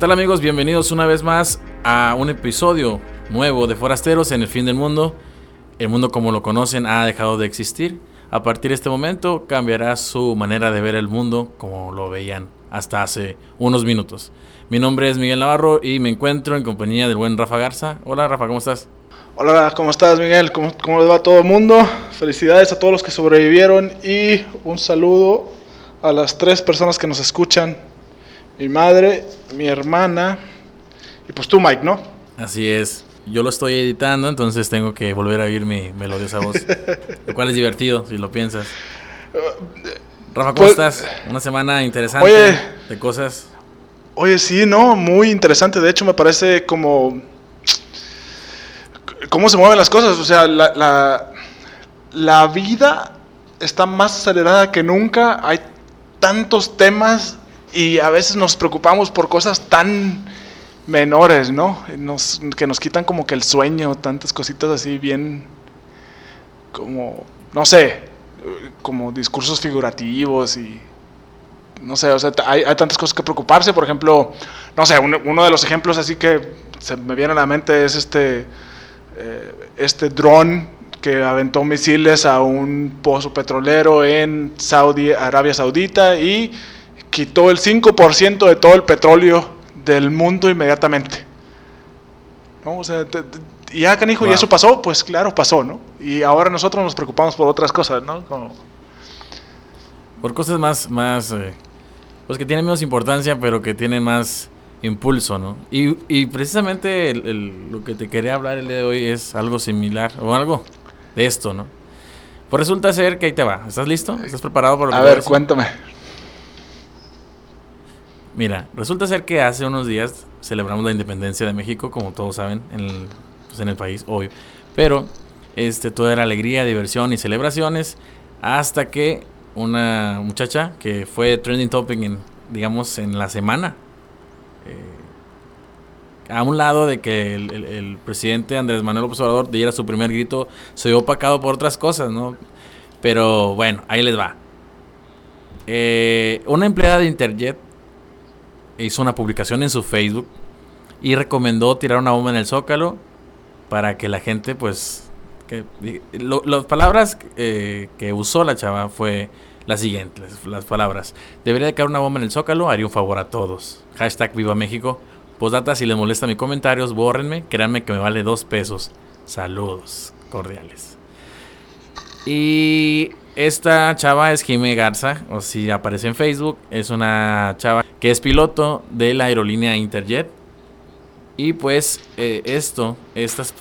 ¿Qué tal amigos? Bienvenidos una vez más a un episodio nuevo de Forasteros en el fin del mundo. El mundo como lo conocen ha dejado de existir. A partir de este momento cambiará su manera de ver el mundo como lo veían hasta hace unos minutos. Mi nombre es Miguel Navarro y me encuentro en compañía del buen Rafa Garza. Hola Rafa, ¿cómo estás? Hola, ¿cómo estás Miguel? ¿Cómo, cómo les va a todo el mundo? Felicidades a todos los que sobrevivieron y un saludo a las tres personas que nos escuchan mi madre, mi hermana y pues tú, Mike, ¿no? Así es. Yo lo estoy editando, entonces tengo que volver a oír mi melodiosa voz. lo cual es divertido, si lo piensas. Rafa, ¿cómo pues, estás? Una semana interesante de cosas. Oye, sí, no, muy interesante. De hecho, me parece como... ¿Cómo se mueven las cosas? O sea, la, la, la vida está más acelerada que nunca. Hay tantos temas y a veces nos preocupamos por cosas tan menores, ¿no? Que nos quitan como que el sueño, tantas cositas así bien, como, no sé, como discursos figurativos y, no sé, o sea, hay, tantas cosas que preocuparse, por ejemplo, no sé, uno, de los ejemplos así que se me viene a la mente es este, eh, este dron que aventó misiles a un pozo petrolero en Saudi, Arabia Saudita y quitó el 5% de todo el petróleo del mundo inmediatamente. ¿No? O sea, y ya, canijo, y eso pasó, pues claro, pasó, ¿no? Y ahora nosotros nos preocupamos por otras cosas, ¿no? Por cosas más, más, eh, pues que tienen menos importancia, pero que tienen más impulso, ¿no? Y, y precisamente lo que te quería hablar el día de hoy es algo similar, o algo de esto, ¿no? Pues resulta ser que ahí te va. ¿Estás listo? ¿Estás preparado para lo A ver, cuéntame. Mira, resulta ser que hace unos días celebramos la independencia de México, como todos saben, en el, pues en el país, obvio. Pero este, todo era alegría, diversión y celebraciones, hasta que una muchacha que fue trending topic en, digamos, en la semana, eh, a un lado de que el, presidente Andrés Manuel López Obrador diera su primer grito, se vio opacado por otras cosas, ¿no? Pero bueno, ahí les va. Eh, una empleada de Interjet hizo una publicación en su Facebook y recomendó tirar una bomba en el zócalo para que la gente, pues, que, las palabras eh, que usó la chava fue las siguientes, las palabras. Debería de caer una bomba en el zócalo, haría un favor a todos. Hashtag Viva México. Postdata, si les molesta mis comentarios, bórrenme, créanme que me vale dos pesos. Saludos cordiales. Y esta chava es Jimé Garza, o si aparece en Facebook, es una chava que es piloto de la aerolínea Interjet. Y pues eh, esto, estas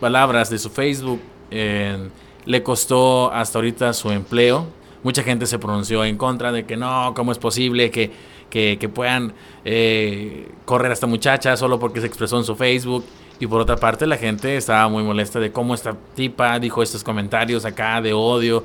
palabras de su Facebook, eh, le costó hasta ahorita su empleo. Mucha gente se pronunció en contra de que no, ¿cómo es posible que, que, puedan eh, correr a esta muchacha solo porque se expresó en su Facebook? Y por otra parte, la gente estaba muy molesta de cómo esta tipa dijo estos comentarios acá de odio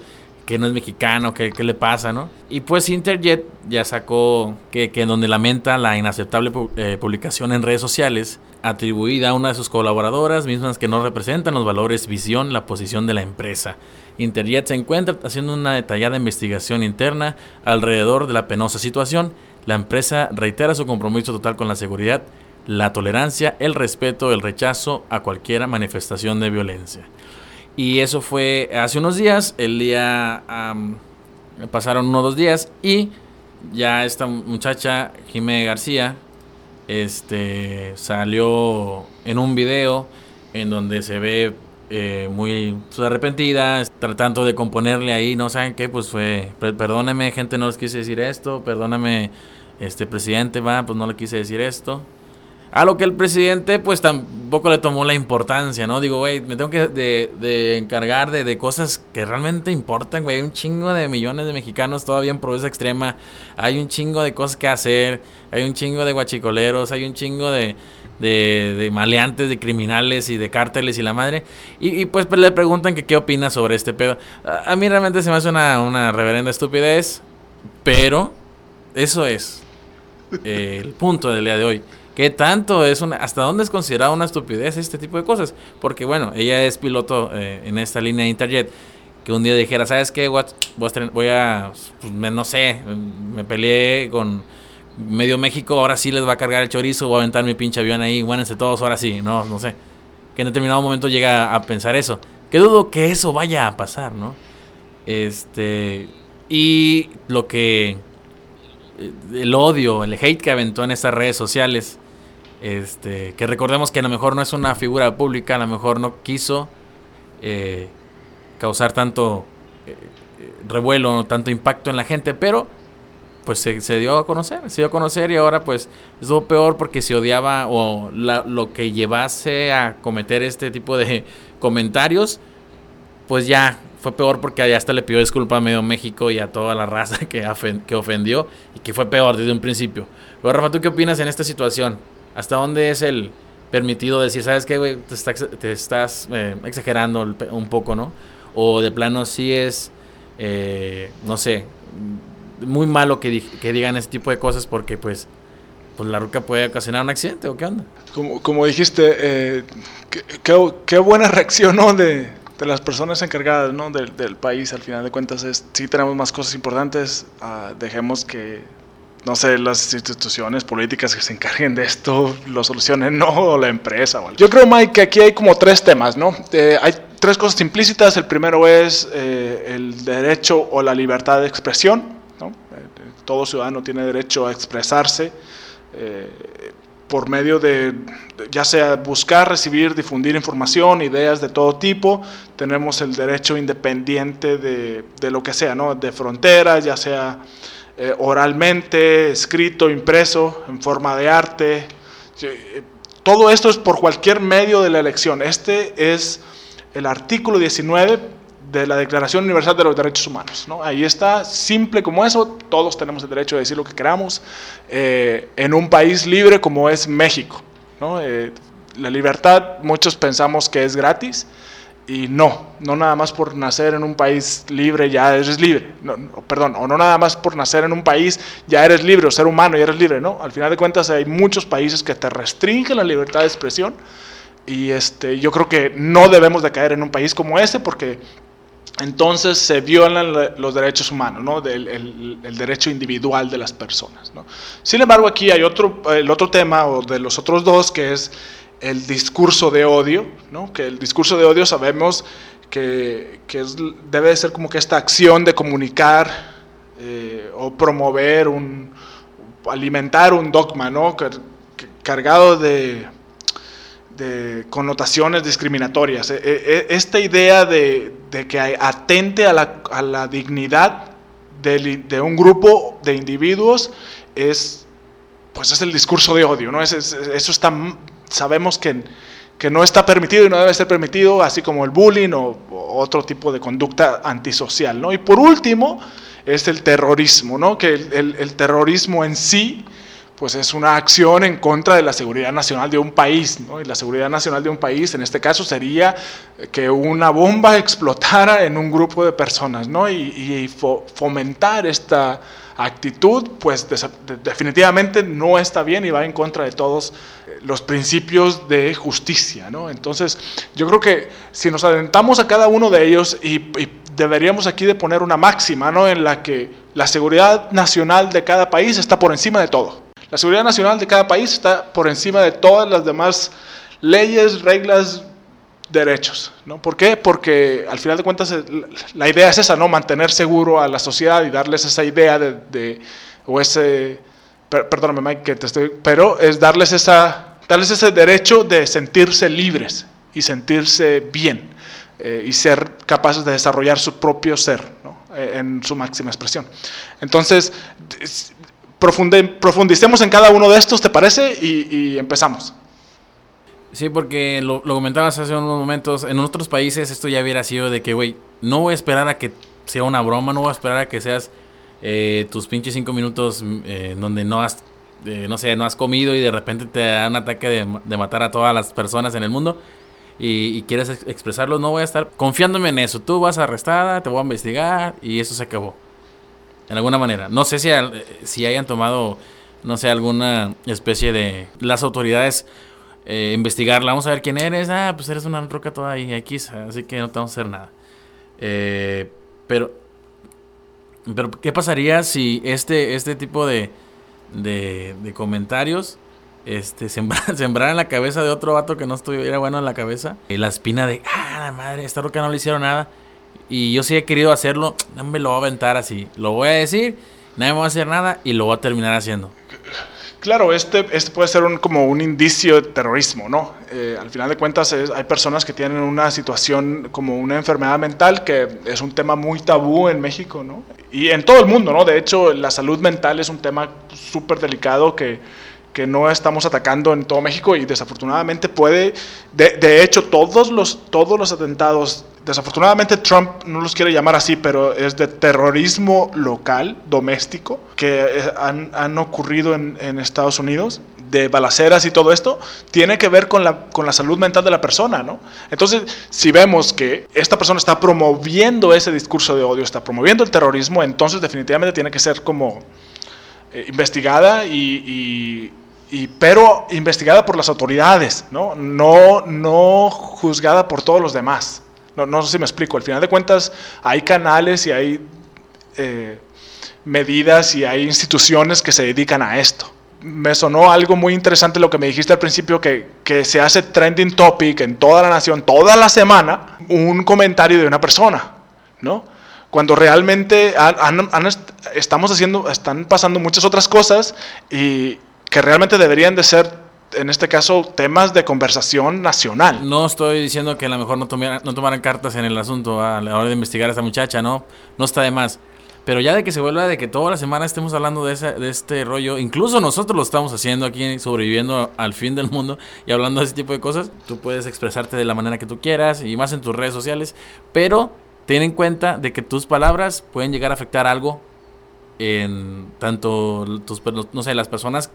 que no es mexicano, que qué le pasa, ¿no? Y pues Interjet ya sacó que, que donde lamenta la inaceptable eh, publicación en redes sociales atribuida a una de sus colaboradoras, mismas que no representan los valores, visión, la posición de la empresa. Interjet se encuentra haciendo una detallada investigación interna alrededor de la penosa situación. La empresa reitera su compromiso total con la seguridad, la tolerancia, el respeto, el rechazo a cualquier manifestación de violencia. Y eso fue hace unos días, el día, pasaron unos dos días y ya esta muchacha, Jimé García, este, salió en un video en donde se ve eh, muy arrepentida, tratando de componerle ahí, no saben qué, pues fue, perdóneme gente, no les quise decir esto, perdóname, este presidente, va, pues no le quise decir esto. A lo que el presidente pues tampoco le tomó la importancia, ¿no? Digo, güey, me tengo que de, encargar de, cosas que realmente importan, güey. Hay un chingo de millones de mexicanos todavía en pobreza extrema. Hay un chingo de cosas que hacer. Hay un chingo de guachicoleros. Hay un chingo de, de, maleantes, de criminales y de cárteles y la madre. Y, pues, le preguntan que qué opina sobre este pedo. A, mí realmente se me hace una, una reverenda estupidez. Pero eso es el punto del día de hoy. ¿Qué tanto es una, hasta dónde es considerado una estupidez este tipo de cosas? Porque bueno, ella es piloto eh, en esta línea de Interjet. Que un día dijera, ¿sabes qué? A, voy a pues, no sé, me peleé con, medio México ahora sí les va a cargar el chorizo, voy a aventar mi pinche avión ahí, guánense todos, ahora sí, no, no sé. Que en determinado momento llega a pensar eso. Que dudo que eso vaya a pasar, ¿no? Este. Y lo que. El odio, el hate que aventó en estas redes sociales. Este. Que recordemos que a lo mejor no es una figura pública, a lo mejor no quiso eh, causar tanto eh, revuelo, tanto impacto en la gente, pero pues se, dio a conocer, se dio a conocer y ahora pues es lo peor porque se odiaba o lo que llevase a cometer este tipo de comentarios, pues ya fue peor porque allá hasta le pidió disculpas a medio México y a toda la raza que, que ofendió y que fue peor desde un principio. Pero Rafa, ¿tú qué opinas en esta situación? ¿Hasta dónde es el permitido decir, sabes qué, güey, te, estás eh, exagerando un poco, ¿no? O de plano sí es, eh, no sé, muy malo que, que digan ese tipo de cosas porque pues pues la ruca puede ocasionar un accidente o qué onda. Como, como dijiste, eh, qué, buena reacción ¿no? de, de, las personas encargadas ¿no? del, del, país. Al final de cuentas, es, sí tenemos más cosas importantes, uh, dejemos que, no sé, las instituciones políticas que se encarguen de esto lo solucionen, no la empresa. Yo creo, Mike, que aquí hay como tres temas, ¿no? Eh, hay tres cosas implícitas. El primero es eh, el derecho o la libertad de expresión todo ciudadano tiene derecho a expresarse eh, por medio de, ya sea buscar, recibir, difundir información, ideas de todo tipo. Tenemos el derecho independiente de, lo que sea, ¿no? de fronteras, ya sea eh, oralmente, escrito, impreso, en forma de arte. Eh, todo esto es por cualquier medio de la elección. Este es el artículo 19 de la Declaración Universal de los Derechos Humanos. ¿no? Ahí está, simple como eso, todos tenemos el derecho de decir lo que queramos eh, en un país libre como es México. la libertad, muchos pensamos que es gratis y no, no nada más por nacer en un país libre ya eres libre, no, perdón, o no nada más por nacer en un país ya eres libre o ser humano ya eres libre, no, al final de cuentas hay muchos países que te restringen la libertad de expresión y este, yo creo que no debemos de caer en un país como ese porque entonces se violan los derechos humanos, ¿no? el, derecho individual de las personas. ¿no? Sin embargo, aquí hay otro, el otro tema, o de los otros dos, que es el discurso de odio, ¿no? que el discurso de odio sabemos que, que debe ser como que esta acción de comunicar eh, o promover, un, alimentar un dogma, ¿no? cargado de de connotaciones discriminatorias. E, e, e, esta idea de, que atente a la, dignidad de, un grupo de individuos es, pues es el discurso de odio, ¿no? eso está, sabemos que, que, no está permitido y no debe ser permitido, así como el bullying o, otro tipo de conducta antisocial, ¿no? Y por último es el terrorismo, ¿no? Que el, el terrorismo en sí pues es una acción en contra de la seguridad nacional de un país. ¿no? Y la seguridad nacional de un país, en este caso, sería que una bomba explotara en un grupo de personas ¿no? y, fomentar esta actitud, pues definitivamente no está bien y va en contra de todos los principios de justicia. ¿no? Entonces, yo creo que si nos adentramos a cada uno de ellos y, y deberíamos aquí de poner una máxima ¿no? en la que la seguridad nacional de cada país está por encima de todo. La seguridad nacional de cada país está por encima de todas las demás leyes, reglas, derechos. ¿no? ¿Por qué? Porque al final de cuentas la idea es esa, ¿no? Mantener seguro a la sociedad y darles esa idea de, o ese, perdóname Mike, que te estoy, pero es darles, esa, darles ese derecho de sentirse libres y sentirse bien eh, y ser capaces de desarrollar su propio ser ¿no? Eh, en su máxima expresión. Entonces, profundicemos en cada uno de estos, ¿te parece? Y, empezamos. Sí, porque lo, comentabas hace unos momentos, en otros países esto ya hubiera sido de que, güey, no voy a esperar a que sea una broma, no voy a esperar a que seas eh, tus pinches cinco minutos eh, donde no has, eh, no sé, no has comido y de repente te da un ataque de, matar a todas las personas en el mundo y, y, quieres expresarlo, no voy a estar confiándome en eso. Tú vas arrestada, te voy a investigar y eso se acabó en alguna manera. No sé si, si hayan tomado, no sé, alguna especie de... Las autoridades eh, investigarla, vamos a ver quién eres, ah, pues eres una roca toda ahí, X, así que no te vamos a hacer nada. Eh, pero, pero, ¿qué pasaría si este, este tipo de, de, comentarios este, sembrar, sembrar en la cabeza de otro vato que no estuviera bueno en la cabeza. La espina de, ah, la madre, esta roca no le hicieron nada. Y yo sí he querido hacerlo, no me lo voy a aventar así. Lo voy a decir, nadie me va a hacer nada y lo voy a terminar haciendo. Claro, este, este puede ser un, como un indicio de terrorismo, ¿no? Eh, al final de cuentas hay personas que tienen una situación como una enfermedad mental que es un tema muy tabú en México, ¿no? Y en todo el mundo, ¿no? De hecho, la salud mental es un tema súper delicado que, que no estamos atacando en todo México y desafortunadamente puede, de, de, hecho todos los, todos los atentados, desafortunadamente Trump no los quiere llamar así, pero es de terrorismo local, doméstico, que eh, han, han ocurrido en, en, Estados Unidos, de balaceras y todo esto, tiene que ver con la, con la salud mental de la persona, ¿no? Entonces, si vemos que esta persona está promoviendo ese discurso de odio, está promoviendo el terrorismo, entonces definitivamente tiene que ser como... Eh, investigada y, y, y, pero investigada por las autoridades, ¿no? No, no juzgada por todos los demás. No, no sé si me explico. Al final de cuentas, hay canales y hay eh, medidas y hay instituciones que se dedican a esto. Me sonó algo muy interesante lo que me dijiste al principio, que, que se hace trending topic en toda la nación, toda la semana, un comentario de una persona, ¿no? Cuando realmente han, han, estamos haciendo, están pasando muchas otras cosas y, que realmente deberían de ser, en este caso, temas de conversación nacional. No estoy diciendo que a lo mejor no, tomaran, no tomaran cartas en el asunto a la hora de investigar a esta muchacha, ¿no? No está de más. Pero ya de que se vuelva de que toda la semana estemos hablando de, ese, de este rollo, incluso nosotros lo estamos haciendo aquí, sobreviviendo al fin del mundo y hablando de ese tipo de cosas, tú puedes expresarte de la manera que tú quieras y más en tus redes sociales, pero ten en cuenta de que tus palabras pueden llegar a afectar algo en tanto tus, no sé, las personas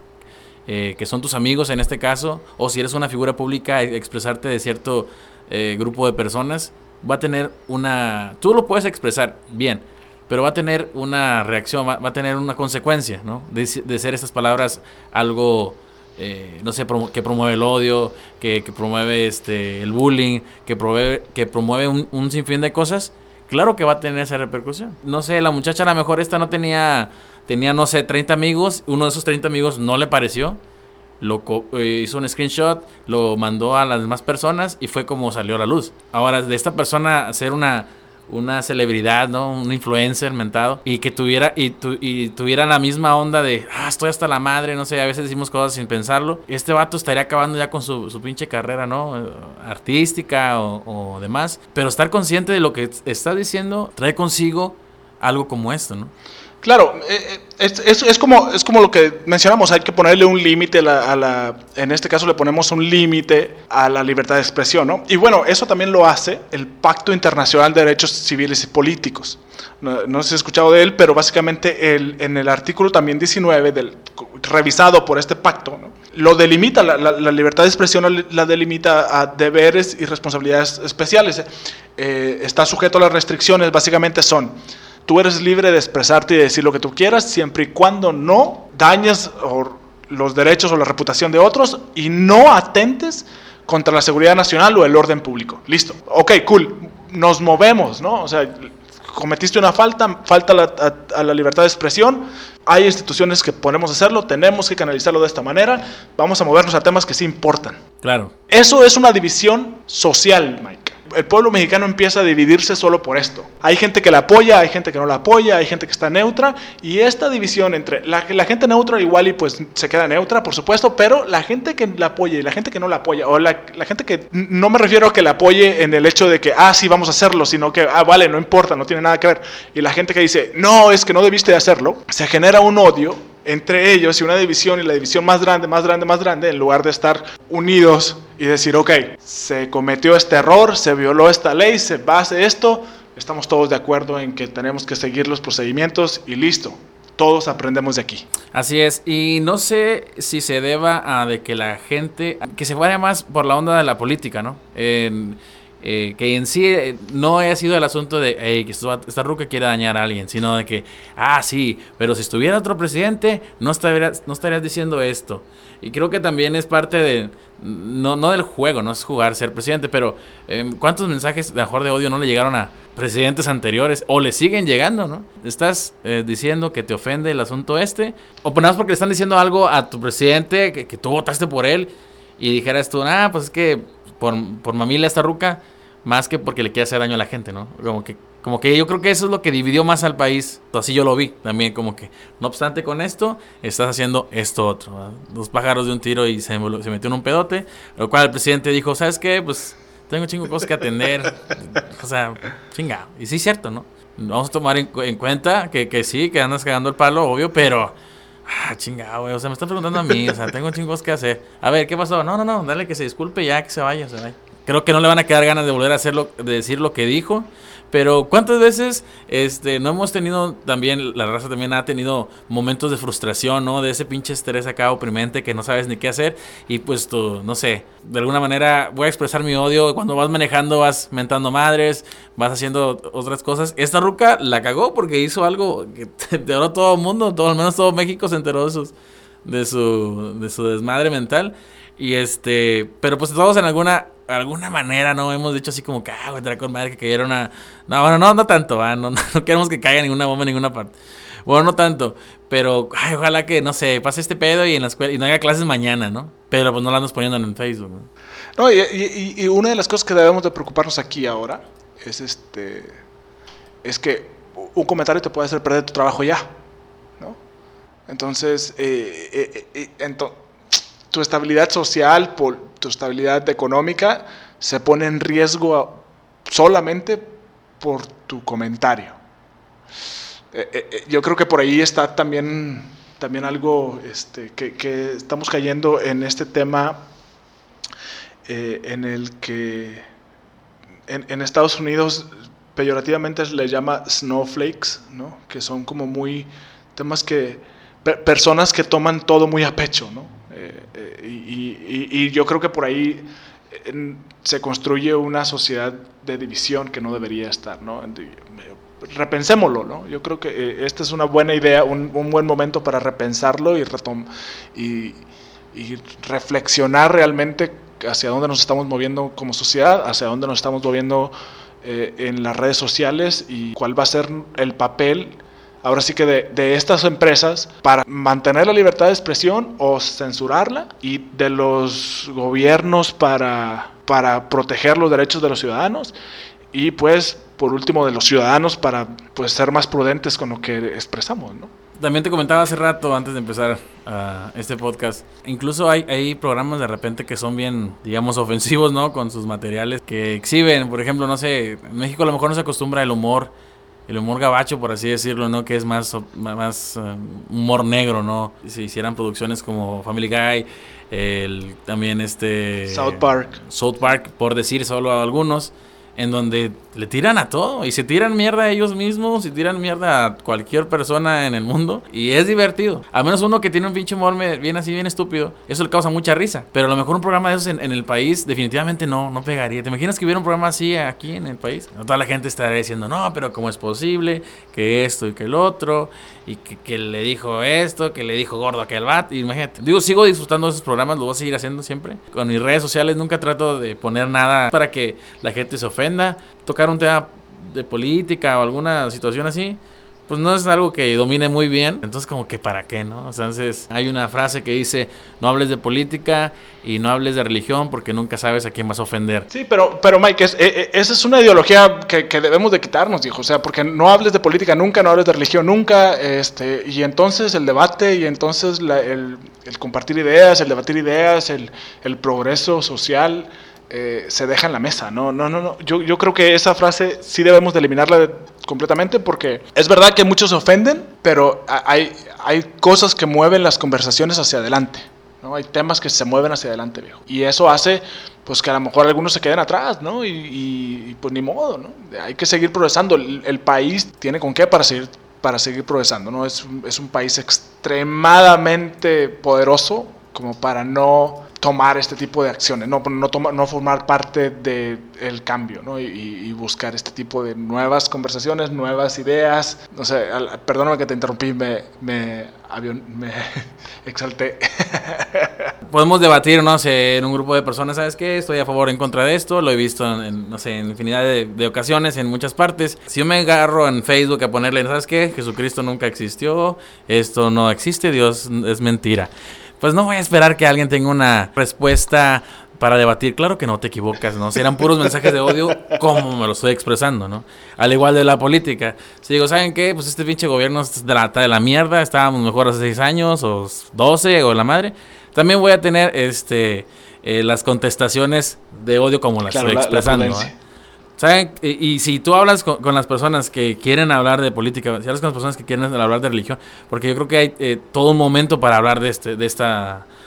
eh, que son tus amigos en este caso, o si eres una figura pública, e, expresarte de cierto eh, grupo de personas, va a tener una... Tú lo puedes expresar bien, pero va a tener una reacción, va, va a tener una consecuencia, ¿no? De, de ser estas palabras algo... Eh, no sé, promo que promueve el odio, que, que, promueve este, el bullying, que promueve, que promueve un, un, sinfín de cosas, claro que va a tener esa repercusión. No sé, la muchacha a lo mejor esta no tenía tenía, no sé, 30 amigos, uno de esos 30 amigos no le pareció, lo eh, hizo un screenshot, lo mandó a las demás personas y fue como salió a la luz. Ahora, de esta persona ser una, una celebridad, ¿no? Un influencer mentado y que tuviera y, tu, y, tuviera la misma onda de, ah, estoy hasta la madre, no sé, a veces decimos cosas sin pensarlo. Este vato estaría acabando ya con su, su pinche carrera, ¿no? Artística o, o demás. Pero estar consciente de lo que está diciendo trae consigo algo como esto, ¿no? Claro, es, es, es, como, es como lo que mencionamos, hay que ponerle un límite a la, a la, en este caso le ponemos un límite a la libertad de expresión, ¿no? Y bueno, eso también lo hace el Pacto Internacional de Derechos Civiles y Políticos. No, no sé si has escuchado de él, pero básicamente el, en el artículo también 19, del, revisado por este pacto, ¿no? lo delimita, la, la, la, libertad de expresión la delimita a deberes y responsabilidades especiales. Eh, está sujeto a las restricciones, básicamente son Tú eres libre de expresarte y decir lo que tú quieras, siempre y cuando no dañes los derechos o la reputación de otros y no atentes contra la seguridad nacional o el orden público. Listo. Ok, cool. Nos movemos, ¿no? O sea, cometiste una falta, falta la, a, a, la libertad de expresión. Hay instituciones que podemos hacerlo, tenemos que canalizarlo de esta manera. Vamos a movernos a temas que sí importan. Claro. Eso es una división social, Mike el pueblo mexicano empieza a dividirse solo por esto. Hay gente que la apoya, hay gente que no la apoya, hay gente que está neutra y esta división entre la, gente neutra igual y pues se queda neutra, por supuesto, pero la gente que la apoya y la gente que no la apoya, o la, la, gente que no me refiero a que la apoye en el hecho de que, ah, sí, vamos a hacerlo, sino que, ah, vale, no importa, no tiene nada que ver. Y la gente que dice, no, es que no debiste de hacerlo, se genera un odio entre ellos y una división y la división más grande, más grande, más grande, en lugar de estar unidos y decir, ok, se cometió este error, se violó esta ley, se base esto, estamos todos de acuerdo en que tenemos que seguir los procedimientos y listo. Todos aprendemos de aquí. Así es, y no sé si se deba a de que la gente, que se vaya más por la onda de la política, ¿no? Eh, que en sí eh, no haya sido el asunto de que esta ruca quiere dañar a alguien, sino de que, ah, sí, pero si estuviera otro presidente, no estarías, no estarías diciendo esto. Y creo que también es parte de, no, no del juego, no es jugar ser presidente, pero em, ¿cuántos mensajes de mejor de odio no le llegaron a presidentes anteriores o le siguen llegando, no? Estás eh, diciendo que te ofende el asunto este, o ponemos porque le están diciendo algo a tu presidente, que, que tú votaste por él, y dijeras tú, ah, pues es que por, por mamila esta ruca, más que porque le quiere hacer daño a la gente, ¿no? Como que, como que yo creo que eso es lo que dividió más al país. Así yo lo vi también, como que, no obstante con esto, estás haciendo esto otro. Dos pájaros de un tiro y se, metió en un pedote. Lo cual el presidente dijo, ¿sabes qué? Pues tengo chingo cosas que atender. o sea, chinga. Y sí es cierto, ¿no? Vamos a tomar en, cuenta que, que sí, que andas cagando el palo, obvio, pero Ah, chingado, güey. O sea, me están preguntando a mí. O sea, tengo chingos que hacer. A ver, ¿qué pasó? No, no, no. Dale que se disculpe ya, que se vaya, se vaya. Creo que no le van a quedar ganas de volver a hacerlo, de decir lo que dijo. Pero ¿cuántas veces este, no hemos tenido también, la raza también ha tenido momentos de frustración, ¿no? De ese pinche estrés acá oprimente que no sabes ni qué hacer. Y pues tú, no sé, de alguna manera voy a expresar mi odio. Cuando vas manejando vas mentando madres, vas haciendo otras cosas. Esta ruca la cagó porque hizo algo que enteró todo el mundo, todo, al menos todo México se enteró de, sus, de, su, de su desmadre mental. Y este, pero pues todos en alguna alguna manera, ¿no? Hemos dicho así como que, ah, güey, con madre que cayeron a. No, bueno, no, no tanto. No, no, queremos que caiga ninguna bomba en ninguna parte. Bueno, no tanto. Pero, ay, ojalá que, no sé, pase este pedo y en la escuela y no haya clases mañana, ¿no? Pero pues no la andas poniendo en Facebook, ¿no? No, y, y, una de las cosas que debemos de preocuparnos aquí ahora es este. Es que un comentario te puede hacer perder tu trabajo ya, ¿no? Entonces, eh, eh, eh, entonces tu estabilidad social, tu estabilidad económica se pone en riesgo solamente por tu comentario. Eh, eh, eh, yo creo que por ahí está también, también algo este, que, estamos cayendo en este tema en el que en, Estados Unidos peyorativamente se les llama snowflakes, ¿no? que son como muy temas que personas que toman todo muy a pecho, ¿no? Eh, eh, y, yo creo que por ahí se construye una sociedad de división que no debería estar, ¿no? Repensémoslo. Yo creo que eh, esta es una buena idea, un, buen momento para repensarlo y, y, y reflexionar realmente hacia dónde nos estamos moviendo como sociedad, hacia dónde nos estamos moviendo en las redes sociales y cuál va a ser el papel ahora sí que de, estas empresas para mantener la libertad de expresión o censurarla y de los gobiernos para, para proteger los derechos de los ciudadanos y pues por último de los ciudadanos para pues ser más prudentes con lo que expresamos, ¿no? También te comentaba hace rato, antes de empezar uh, este podcast, incluso hay, hay programas de repente que son bien, digamos, ofensivos, ¿no? Con sus materiales que exhiben, por ejemplo, no sé, en México a lo mejor no se acostumbra el humor el humor gabacho, por así decirlo, ¿no? Que es más, más eh, humor negro, ¿no? Si hicieran producciones como Family Guy, el, también este... South Park. South Park, por decir solo a algunos en donde le tiran a todo y se tiran mierda a ellos mismos y tiran mierda a cualquier persona en el mundo y es divertido. Al menos uno que tiene un pinche humor bien así, bien estúpido, eso le causa mucha risa. Pero a lo mejor un programa de esos en, el país definitivamente no, no pegaría. ¿Te imaginas que hubiera un programa así aquí en el país? Toda la gente estaría diciendo, no, pero ¿cómo es posible? Que esto y que el otro y que, le dijo esto, que le dijo gordo aquel bat. Imagínate. Digo, sigo disfrutando de esos programas, lo voy a seguir haciendo siempre. Con mis redes sociales nunca trato de poner nada para que la gente se ofenda. Tocar un tema de política o alguna situación así pues no es algo que domine muy bien. Entonces, como que para qué, ¿no? Entonces, hay una frase que dice, no hables de política y no hables de religión porque nunca sabes a quién vas a ofender. Sí, pero, pero Mike, es, eh, eh, esa es una ideología que, debemos de quitarnos, dijo. O sea, porque no hables de política nunca, no hables de religión nunca, este, y entonces el debate y entonces el, compartir ideas, el debatir ideas, el, el progreso social eh, se deja en la mesa. No, no, no, no. Yo, yo creo que esa frase sí debemos de eliminarla completamente porque es verdad que muchos se ofenden, pero hay, hay cosas que mueven las conversaciones hacia adelante. ¿no? Hay temas que se mueven hacia adelante, viejo. Y eso hace pues que a lo mejor algunos se queden atrás, ¿no? Y, pues ni modo, ¿no? Hay que seguir progresando. El, país tiene con qué para seguir, para seguir progresando, ¿no? Es, es un país extremadamente poderoso como para no tomar este tipo de acciones, no, no, no formar parte del cambio ¿no? y, buscar este tipo de nuevas conversaciones, nuevas ideas. No sé, perdóname que te interrumpí, me, me, me exalté. Podemos debatir, no sé, en un grupo de personas, ¿sabes qué? Estoy a favor o en contra de esto, lo he visto en, no sé, en infinidad de, de, ocasiones, en muchas partes. Si yo me agarro en Facebook a ponerle, ¿sabes qué? Jesucristo nunca existió, esto no existe, Dios es mentira pues no voy a esperar que alguien tenga una respuesta para debatir. Claro que no te equivocas, ¿no? Si eran puros mensajes de odio, ¿cómo me lo estoy expresando, no? Al igual de la política. Si digo, ¿saben qué? Pues este pinche gobierno trata de la mierda, estábamos mejor hace seis años, o 12, o la madre. También voy a tener este eh, las contestaciones de odio como las estoy expresando, ¿Saben? Y, si tú hablas con, las personas que quieren hablar de política, si hablas con las personas que quieren hablar de religión, porque yo creo que hay eh, todo un momento para hablar de este, de este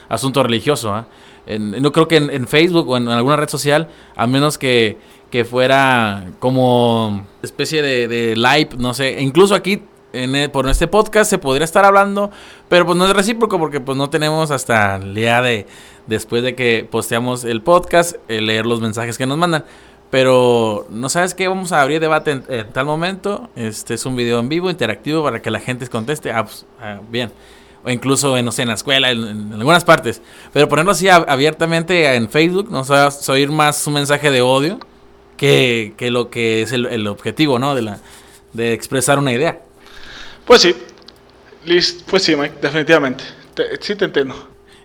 asunto religioso. ¿ah? no creo que en, Facebook o en, alguna red social, a menos que, que fuera como especie de, de, live, no sé, incluso aquí en e, por este podcast se podría estar hablando, pero pues no es recíproco porque pues no tenemos hasta el día de después de que posteamos el podcast, leer los mensajes que nos mandan. Pero no sabes qué, vamos a abrir debate en, tal momento. Este es un video en vivo, interactivo, para que la gente conteste. Ah, pues, ah, bien. O incluso, en, no sé, en la escuela, en, algunas partes. Pero ponerlo así abiertamente en Facebook, no sabes, oír más un mensaje de odio que, que lo que es el, objetivo, ¿no? De, la, de expresar una idea. Pues sí. pues sí, Mike, definitivamente. sí te entiendo.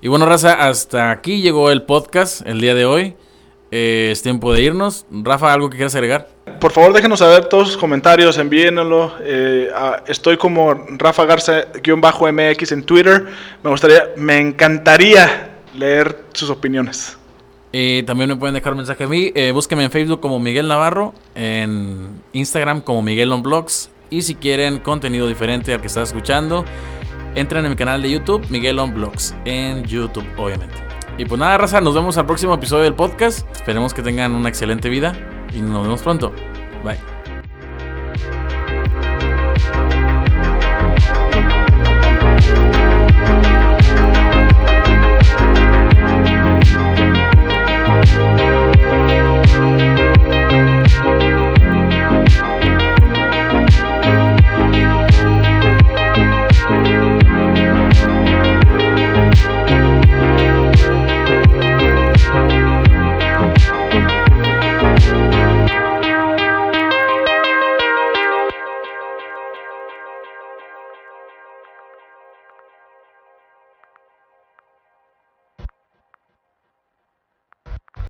Y bueno, Raza, hasta aquí llegó el podcast el día de hoy. Eh, es tiempo de irnos. Rafa, ¿algo que quieras agregar? Por favor, déjenos saber todos sus comentarios, envíenlo. Eh, estoy como Rafa Garza-MX en Twitter. Me gustaría, me encantaría leer sus opiniones. Y también me pueden dejar un mensaje a mí. Eh, búsquenme en Facebook como Miguel Navarro, en Instagram como Miguel on Blogs. Y si quieren contenido diferente al que estás escuchando, entren en mi canal de YouTube, Miguel on Blogs, en YouTube, obviamente. Y pues nada, raza, nos vemos al próximo episodio del podcast. Esperemos que tengan una excelente vida y nos vemos pronto. Bye.